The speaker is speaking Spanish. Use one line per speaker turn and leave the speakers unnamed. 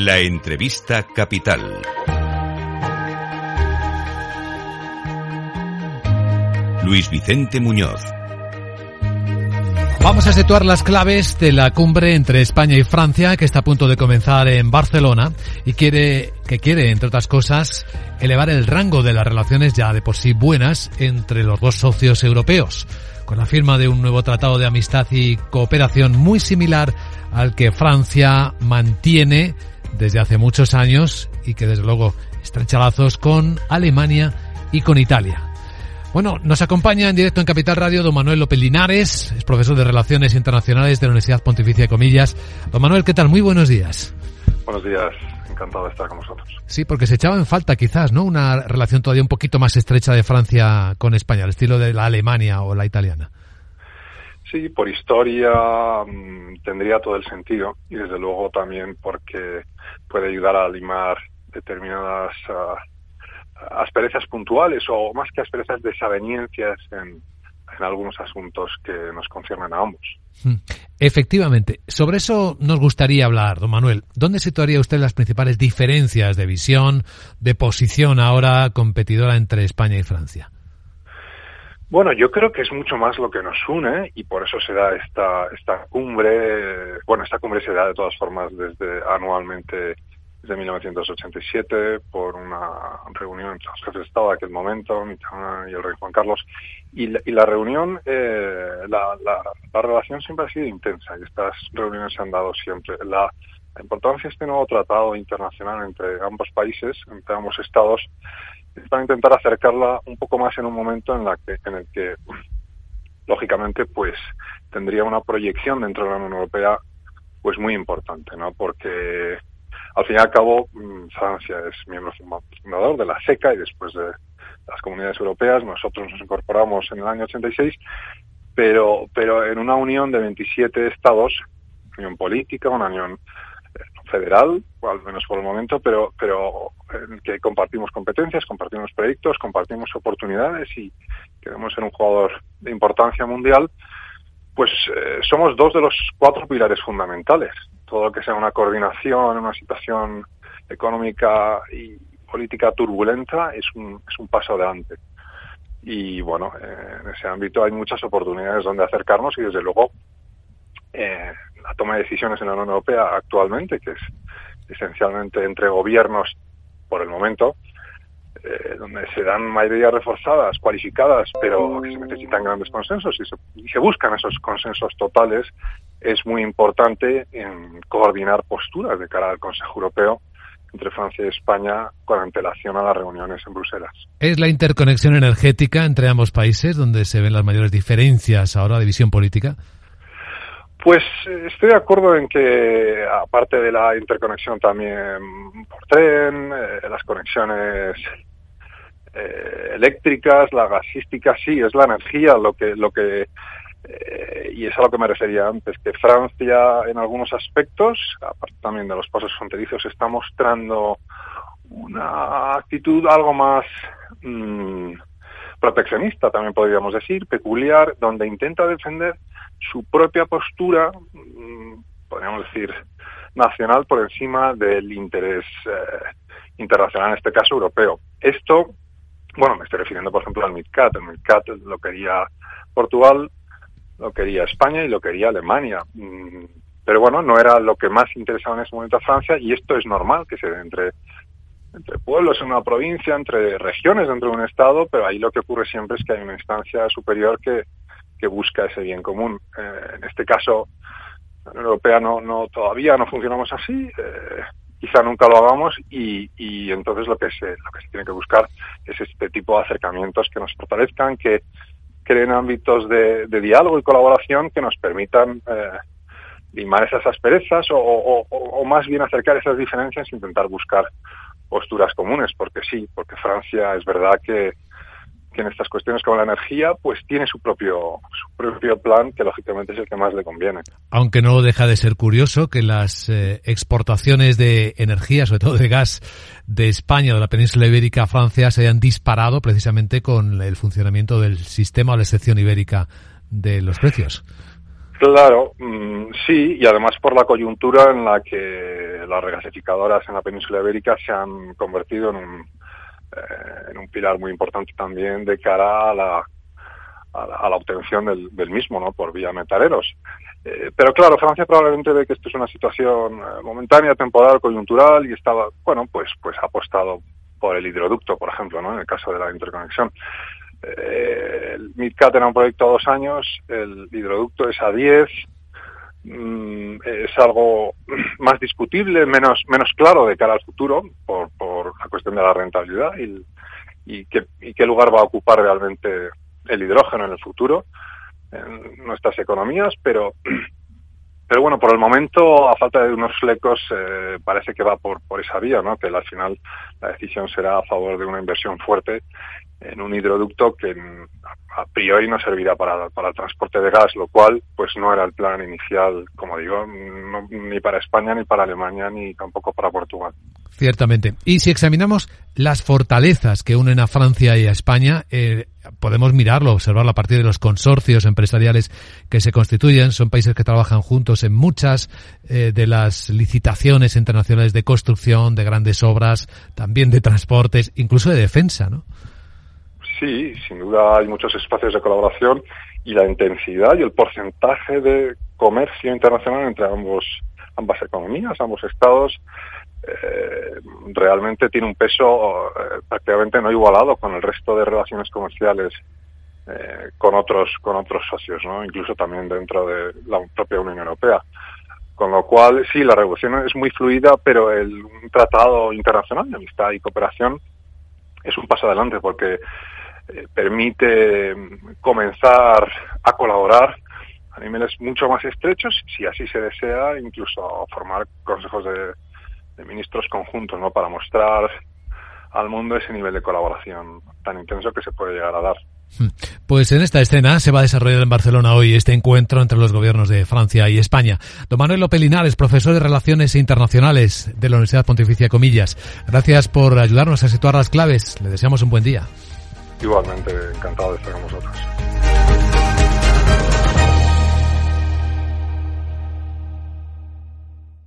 La entrevista capital. Luis Vicente Muñoz.
Vamos a situar las claves de la cumbre entre España y Francia que está a punto de comenzar en Barcelona y quiere que quiere entre otras cosas elevar el rango de las relaciones ya de por sí buenas entre los dos socios europeos con la firma de un nuevo tratado de amistad y cooperación muy similar al que Francia mantiene desde hace muchos años y que desde luego estrecha lazos con Alemania y con Italia. Bueno, nos acompaña en directo en Capital Radio don Manuel López Linares, es profesor de Relaciones Internacionales de la Universidad Pontificia de Comillas. Don Manuel, ¿qué tal? Muy buenos días.
Buenos días, encantado de estar con vosotros.
Sí, porque se echaba en falta quizás, ¿no? Una relación todavía un poquito más estrecha de Francia con España, al estilo de la Alemania o la italiana.
Sí, por historia mm, tendría todo el sentido y desde luego también porque puede ayudar a limar determinadas uh, asperezas puntuales o más que asperezas desaveniencias en, en algunos asuntos que nos conciernen a ambos.
Hmm. Efectivamente, sobre eso nos gustaría hablar, don Manuel. ¿Dónde situaría usted las principales diferencias de visión, de posición ahora competidora entre España y Francia?
Bueno, yo creo que es mucho más lo que nos une y por eso se da esta, esta cumbre. Bueno, esta cumbre se da de todas formas desde anualmente desde 1987 por una reunión entre los jefes de Estado de aquel momento, Mitterrand y el rey Juan Carlos. Y la, y la reunión, eh, la, la, la, relación siempre ha sido intensa y estas reuniones se han dado siempre. La, la importancia de este nuevo tratado internacional entre ambos países, entre ambos estados, es para intentar acercarla un poco más en un momento en, la que, en el que, lógicamente, pues tendría una proyección dentro de la Unión Europea pues muy importante, ¿no? Porque al fin y al cabo Francia es miembro fundador de la SECA y después de las comunidades europeas. Nosotros nos incorporamos en el año 86, pero, pero en una unión de 27 estados, unión política, una unión federal, al menos por el momento, pero, pero en el que compartimos competencias, compartimos proyectos, compartimos oportunidades y queremos ser un jugador de importancia mundial, pues eh, somos dos de los cuatro pilares fundamentales. Todo lo que sea una coordinación una situación económica y política turbulenta es un, es un paso adelante. Y bueno, eh, en ese ámbito hay muchas oportunidades donde acercarnos y desde luego eh, la toma de decisiones en la Unión Europea actualmente, que es esencialmente entre gobiernos por el momento, eh, donde se dan mayorías reforzadas, cualificadas, pero que se necesitan grandes consensos y se, y se, buscan esos consensos totales, es muy importante en coordinar posturas de cara al Consejo Europeo entre Francia y España con antelación a las reuniones en Bruselas.
¿Es la interconexión energética entre ambos países donde se ven las mayores diferencias ahora de visión política?
Pues estoy de acuerdo en que, aparte de la interconexión también por tren, eh, las conexiones eh, eléctricas, la gasística, sí, es la energía lo que, lo que eh, y es a lo que me refería antes, que Francia en algunos aspectos, aparte también de los pasos fronterizos, está mostrando una actitud algo más mmm, proteccionista, también podríamos decir, peculiar, donde intenta defender su propia postura, podríamos decir, nacional por encima del interés eh, internacional, en este caso europeo. Esto, bueno, me estoy refiriendo, por ejemplo, al MidCat. El MidCat lo quería Portugal, lo quería España y lo quería Alemania. Pero bueno, no era lo que más interesaba en ese momento a Francia y esto es normal que se dé entre, entre pueblos en una provincia, entre regiones dentro de un Estado, pero ahí lo que ocurre siempre es que hay una instancia superior que, que busca ese bien común. Eh, en este caso, la Unión Europea no, no todavía no funcionamos así, eh, quizá nunca lo hagamos y, y entonces lo que, se, lo que se tiene que buscar es este tipo de acercamientos que nos fortalezcan, que creen ámbitos de, de diálogo y colaboración que nos permitan eh, limar esas asperezas o, o, o, más bien acercar esas diferencias e intentar buscar posturas comunes, porque sí, porque Francia es verdad que en estas cuestiones como la energía, pues tiene su propio, su propio plan, que lógicamente es el que más le conviene.
Aunque no deja de ser curioso que las eh, exportaciones de energía, sobre todo de gas, de España, de la península ibérica a Francia, se hayan disparado precisamente con el funcionamiento del sistema o la excepción ibérica de los precios.
Claro, mm, sí, y además por la coyuntura en la que las regasificadoras en la península ibérica se han convertido en un, eh, en un pilar muy importante también de cara a la, a la, obtención del, del, mismo, ¿no? Por vía metareros. Eh, pero claro, Francia probablemente ve que esto es una situación eh, momentánea, temporal, coyuntural y estaba, bueno, pues, pues ha apostado por el hidroducto, por ejemplo, ¿no? En el caso de la interconexión. El MidCat era un proyecto a dos años, el hidroducto es a diez, mm, es algo más discutible, menos, menos claro de cara al futuro por, por la cuestión de la rentabilidad y, qué, y qué lugar va a ocupar realmente el hidrógeno en el futuro en nuestras economías, pero pero bueno, por el momento, a falta de unos flecos, eh, parece que va por, por esa vía, ¿no? Que al final la decisión será a favor de una inversión fuerte en un hidroducto que a priori no servirá para, para el transporte de gas, lo cual pues no era el plan inicial, como digo, ni para España, ni para Alemania, ni tampoco para Portugal.
Ciertamente. Y si examinamos las fortalezas que unen a Francia y a España, eh, podemos mirarlo, observarlo a partir de los consorcios empresariales que se constituyen. Son países que trabajan juntos en muchas eh, de las licitaciones internacionales de construcción, de grandes obras, también de transportes, incluso de defensa, ¿no?
Sí, sin duda hay muchos espacios de colaboración y la intensidad y el porcentaje de comercio internacional entre ambos ambas economías, ambos estados, eh, realmente tiene un peso eh, prácticamente no igualado con el resto de relaciones comerciales eh, con otros con otros socios, ¿no? Incluso también dentro de la propia Unión Europea. Con lo cual, sí, la revolución es muy fluida, pero el un tratado internacional de amistad y cooperación es un paso adelante porque eh, permite comenzar a colaborar a niveles mucho más estrechos, si así se desea, incluso formar consejos de, ministros conjuntos, ¿no? Para mostrar al mundo ese nivel de colaboración tan intenso que se puede llegar a dar.
Hmm. Pues en esta escena se va a desarrollar en Barcelona hoy este encuentro entre los gobiernos de Francia y España. Don Manuel López Linares, profesor de Relaciones Internacionales de la Universidad Pontificia Comillas. Gracias por ayudarnos a situar las claves. Le deseamos un buen día.
Igualmente, encantado de estar con vosotros.